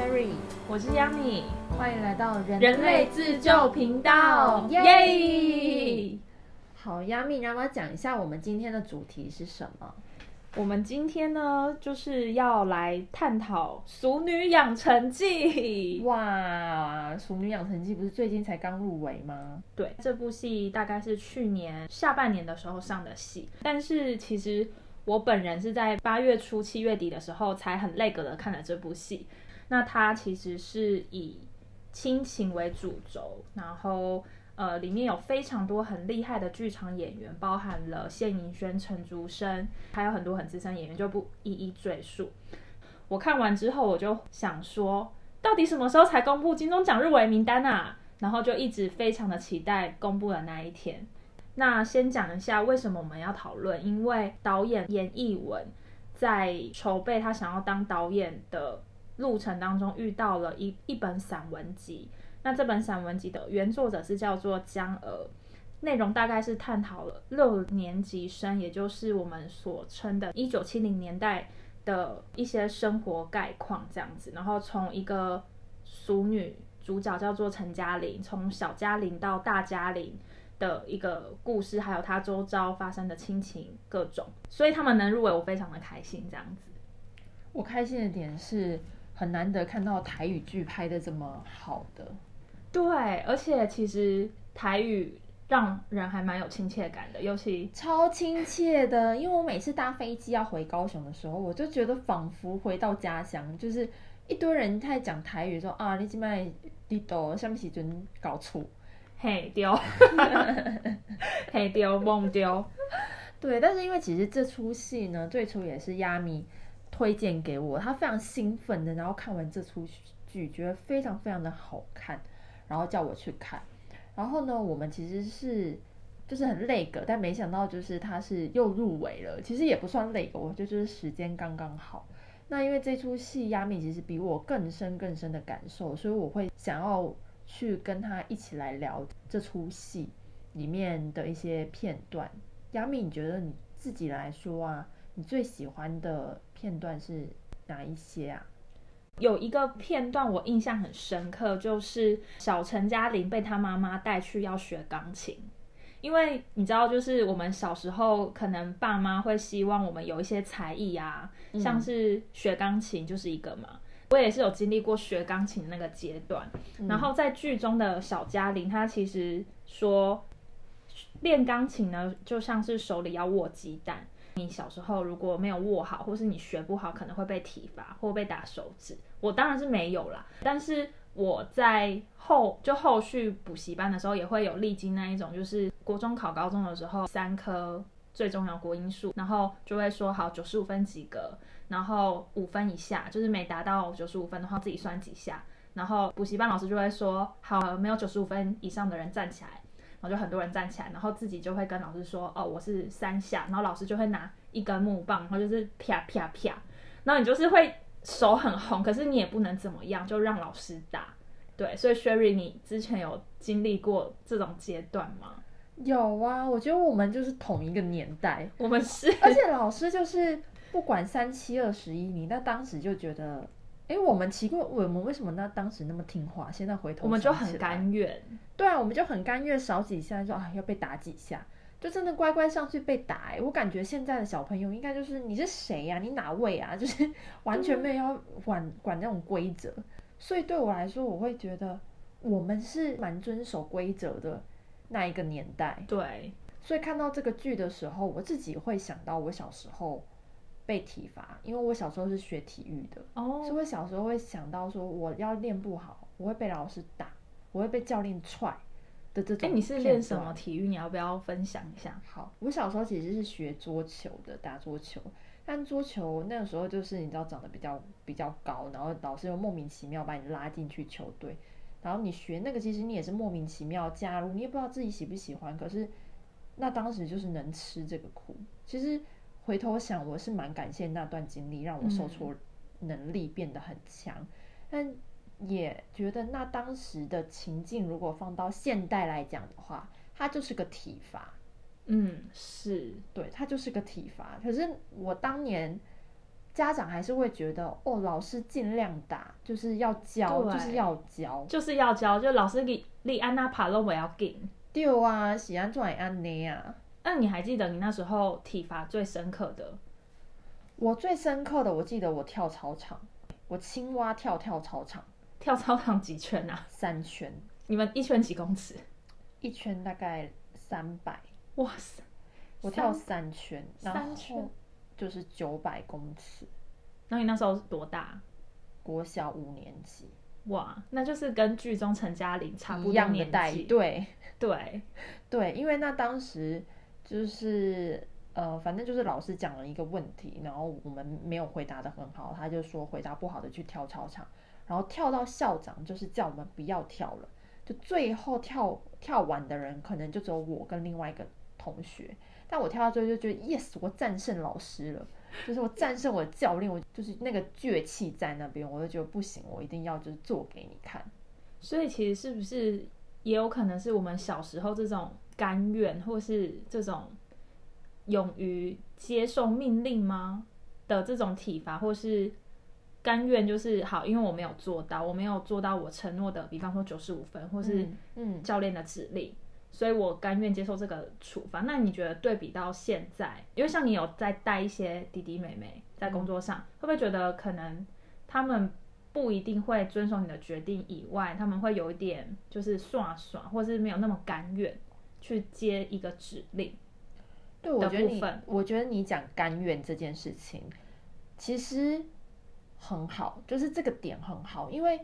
Sherry，我是 Yami，欢迎来到人人类自救频道，耶！好要不要讲一下我们今天的主题是什么？我们今天呢，就是要来探讨《熟女养成记》。哇，《熟女养成记》不是最近才刚入围吗？对，这部戏大概是去年下半年的时候上的戏，但是其实我本人是在八月初、七月底的时候才很累格的看了这部戏。那它其实是以亲情为主轴，然后。呃，里面有非常多很厉害的剧场演员，包含了谢盈萱、陈竹生，还有很多很资深演员，就不一一赘述。我看完之后，我就想说，到底什么时候才公布金钟奖入围名单啊？然后就一直非常的期待公布的那一天。那先讲一下为什么我们要讨论，因为导演严艺文在筹备他想要当导演的路程当中，遇到了一一本散文集。那这本散文集的原作者是叫做江娥，内容大概是探讨了六年级生，也就是我们所称的一九七零年代的一些生活概况这样子。然后从一个俗女主角叫做陈嘉玲，从小嘉玲到大嘉玲的一个故事，还有她周遭发生的亲情各种。所以他们能入围，我非常的开心。这样子，我开心的点是很难得看到台语剧拍的这么好的。对，而且其实台语让人还蛮有亲切感的，尤其超亲切的。因为我每次搭飞机要回高雄的时候，我就觉得仿佛回到家乡，就是一堆人在讲台语，说啊，你今麦你都什么时阵搞错？嘿丢，嘿丢，梦丢。对，但是因为其实这出戏呢，最初也是亚米推荐给我，他非常兴奋的，然后看完这出剧，觉得非常非常的好看。然后叫我去看，然后呢，我们其实是就是很累个，但没想到就是他是又入围了，其实也不算累个，我觉得就是时间刚刚好。那因为这出戏亚米其实比我更深更深的感受，所以我会想要去跟他一起来聊这出戏里面的一些片段。亚米，你觉得你自己来说啊，你最喜欢的片段是哪一些啊？有一个片段我印象很深刻，就是小陈嘉玲被她妈妈带去要学钢琴，因为你知道，就是我们小时候可能爸妈会希望我们有一些才艺啊，像是学钢琴就是一个嘛。我也是有经历过学钢琴那个阶段，然后在剧中的小嘉玲，她其实说练钢琴呢，就像是手里要握鸡蛋。你小时候如果没有握好，或是你学不好，可能会被体罚或被打手指。我当然是没有啦，但是我在后就后续补习班的时候，也会有历经那一种，就是国中考高中的时候，三科最重要国音数，然后就会说好九十五分及格，然后五分以下就是没达到九十五分的话，自己算几下，然后补习班老师就会说好，没有九十五分以上的人站起来。然后就很多人站起来，然后自己就会跟老师说：“哦，我是三下。”然后老师就会拿一根木棒，然后就是啪啪啪。然后你就是会手很红，可是你也不能怎么样，就让老师打。对，所以 Sherry，你之前有经历过这种阶段吗？有啊，我觉得我们就是同一个年代，我们是，而且老师就是不管三七二十一，你那当时就觉得。哎，我们奇怪，我们为什么那当时那么听话？现在回头我们就很甘愿。对啊，我们就很甘愿少几下，说啊要被打几下，就真的乖乖上去被打。哎，我感觉现在的小朋友应该就是你是谁呀？你哪位啊？就是完全没有要管管那种规则。所以对我来说，我会觉得我们是蛮遵守规则的那一个年代。对，所以看到这个剧的时候，我自己会想到我小时候。被体罚，因为我小时候是学体育的，所以我小时候会想到说，我要练不好，我会被老师打，我会被教练踹的这种。哎，你是练什么体育？你要不要分享一下？好，我小时候其实是学桌球的，打桌球。但桌球那个时候就是你知道长得比较比较高，然后老师又莫名其妙把你拉进去球队，然后你学那个其实你也是莫名其妙加入，你也不知道自己喜不喜欢。可是那当时就是能吃这个苦，其实。回头想，我是蛮感谢那段经历，让我受挫能力变得很强。但也觉得那当时的情境，如果放到现代来讲的话，它就是个体罚。嗯，是对，它就是个体罚。可是我当年家长还是会觉得哦，老师尽量打，就是要教，就是要教。就是要教，就老师你你安娜爬了我要给。对啊，喜安做安内啊。那你还记得你那时候体罚最深刻的？我最深刻的，我记得我跳操场，我青蛙跳跳操场跳操场几圈啊？三圈，你们一圈几公尺？一圈大概三百，哇塞！我跳三圈，三圈后就是九百公尺。那你那时候多大？国小五年级哇，那就是跟剧中陈嘉玲差不多一样的年纪。待遇，对对，对，因为那当时就是呃，反正就是老师讲了一个问题，然后我们没有回答的很好，他就说回答不好的去跳操场，然后跳到校长就是叫我们不要跳了，就最后跳跳完的人可能就只有我跟另外一个同学，但我跳到最后就觉得 yes，我战胜老师了。就是我战胜我的教练，我就是那个倔气在那边，我就觉得不行，我一定要就是做给你看。所以其实是不是也有可能是我们小时候这种甘愿，或是这种勇于接受命令吗？的这种体罚，或是甘愿就是好，因为我没有做到，我没有做到我承诺的，比方说九十五分，或是嗯嗯，教练的指令，所以我甘愿接受这个处罚。那你觉得对比到现在，因为像你有在带一些弟弟妹妹在工作上，会不会觉得可能他们不一定会遵守你的决定以外，他们会有一点就是耍耍，或是没有那么甘愿去接一个指令？对，我觉得你，我觉得你讲甘愿这件事情，其实很好，就是这个点很好，因为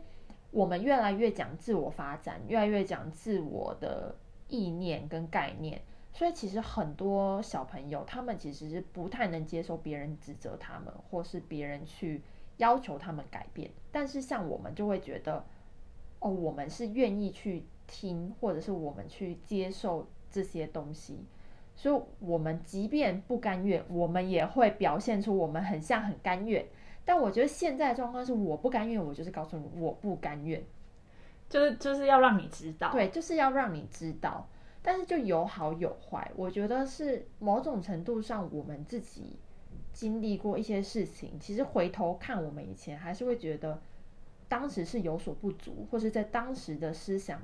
我们越来越讲自我发展，越来越讲自我的意念跟概念，所以其实很多小朋友他们其实是不太能接受别人指责他们，或是别人去要求他们改变，但是像我们就会觉得，哦，我们是愿意去听，或者是我们去接受这些东西。所以，我们即便不甘愿，我们也会表现出我们很像很甘愿。但我觉得现在的状况是，我不甘愿，我就是告诉你我不甘愿。就是就是要让你知道，对，就是要让你知道。但是就有好有坏，我觉得是某种程度上，我们自己经历过一些事情，其实回头看我们以前，还是会觉得当时是有所不足，或是在当时的思想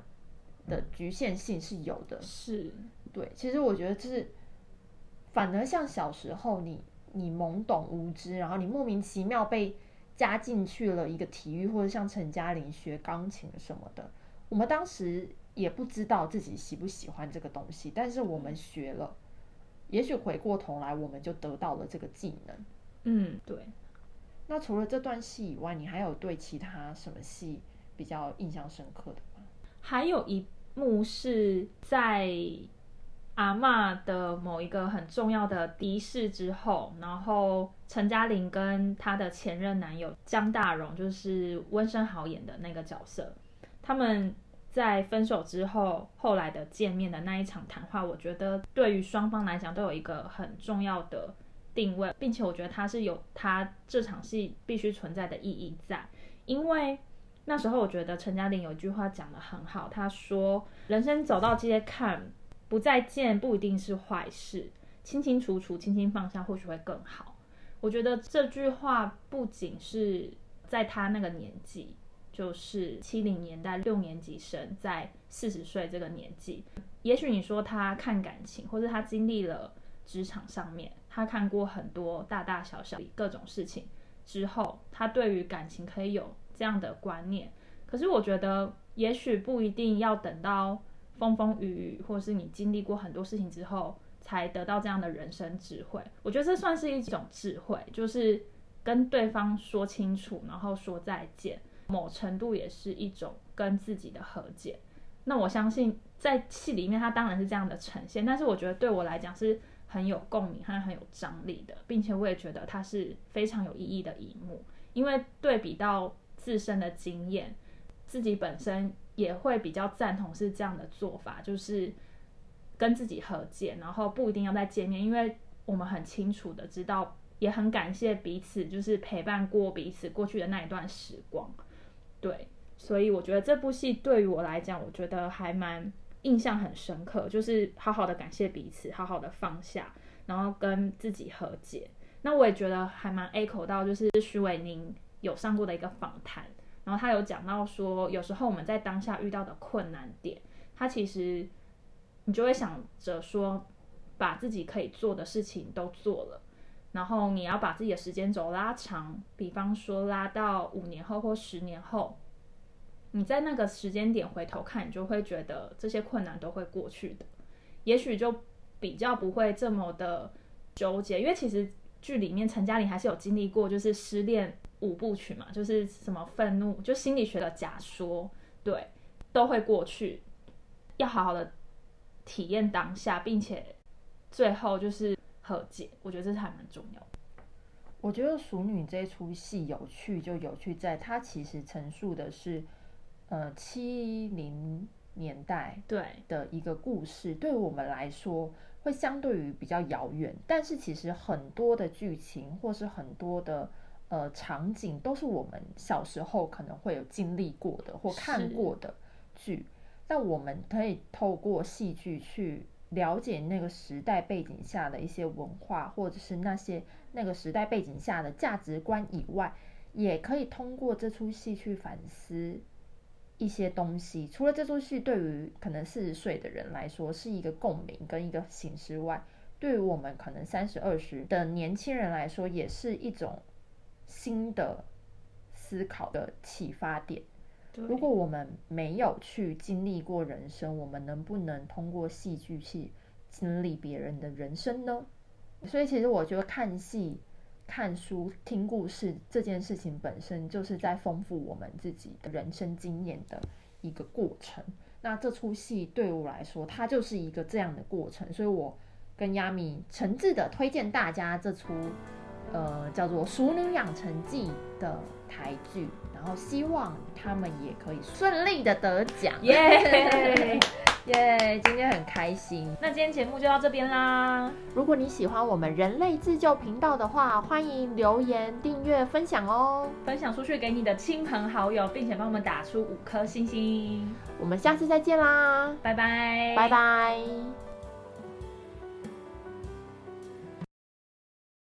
的局限性是有的。是对，其实我觉得就是，反而像小时候你你懵懂无知，然后你莫名其妙被加进去了一个体育，或者像陈嘉玲学钢琴什么的，我们当时也不知道自己喜不喜欢这个东西，但是我们学了，也许回过头来我们就得到了这个技能。嗯，对。那除了这段戏以外，你还有对其他什么戏比较印象深刻的吗？还有一幕是在阿嬷的某一个很重要的敌视之后，然后陈嘉玲跟她的前任男友江大荣，就是温升豪演的那个角色，他们在分手之后，后来的见面的那一场谈话，我觉得对于双方来讲都有一个很重要的定位，并且我觉得它是有它这场戏必须存在的意义在，因为。那时候我觉得陈嘉玲有一句话讲得很好，她说：“人生走到街看，不再见不一定是坏事，清清楚楚、轻轻放下或许会更好。”我觉得这句话不仅是在他那个年纪，就是七零年代六年级生，在四十岁这个年纪，也许你说他看感情，或者他经历了职场上面，他看过很多大大小小的各种事情之后，他对于感情可以有。这样的观念，可是我觉得也许不一定要等到风风雨雨，或是你经历过很多事情之后，才得到这样的人生智慧。我觉得这算是一种智慧，就是跟对方说清楚，然后说再见，某程度也是一种跟自己的和解。那我相信在戏里面，它当然是这样的呈现，但是我觉得对我来讲是很有共鸣和很有张力的，并且我也觉得它是非常有意义的一幕，因为对比到。自身的经验，自己本身也会比较赞同是这样的做法，就是跟自己和解，然后不一定要再见面，因为我们很清楚的知道，也很感谢彼此，就是陪伴过彼此过去的那一段时光。对，所以我觉得这部戏对于我来讲，我觉得还蛮印象很深刻，就是好好的感谢彼此，好好的放下，然后跟自己和解。那我也觉得还蛮 echo 到，就是徐伟宁有上过的一个访谈，然后他有讲到说，有时候我们在当下遇到的困难点，他其实你就会想着说，把自己可以做的事情都做了，然后你要把自己的时间轴拉长，比方说拉到五年后或十年后。你在那个时间点回头看，你就会觉得这些困难都会过去的，也许就比较不会这么的纠结。因为其实剧里面陈嘉玲还是有经历过，就是失恋五部曲嘛，就是什么愤怒，就心理学的假说，对，都会过去。要好好的体验当下，并且最后就是和解，我觉得这是还蛮重要的。我觉得《熟女》这出戏有趣，就有趣在它其实陈述的是。呃，七零年代对的一个故事，对我们来说会相对于比较遥远，但是其实很多的剧情或是很多的呃场景，都是我们小时候可能会有经历过的或看过的剧。但我们可以透过戏剧去了解那个时代背景下的一些文化，或者是那些那个时代背景下的价值观以外，也可以通过这出戏去反思。一些东西，除了这出戏对于可能四十岁的人来说是一个共鸣跟一个形式外，对于我们可能三十二十的年轻人来说，也是一种新的思考的启发点。如果我们没有去经历过人生，我们能不能通过戏剧去经历别人的人生呢？所以，其实我觉得看戏。看书、听故事这件事情本身就是在丰富我们自己的人生经验的一个过程。那这出戏对我来说，它就是一个这样的过程，所以我跟亚米诚挚的推荐大家这出呃叫做《熟女养成记》的台剧，然后希望他们也可以顺利的得奖。耶！耶，今天很开心。那今天节目就到这边啦。如果你喜欢我们人类自救频道的话，欢迎留言、订阅、分享哦。分享出去给你的亲朋好友，并且帮我们打出五颗星星。我们下次再见啦，拜拜，拜拜。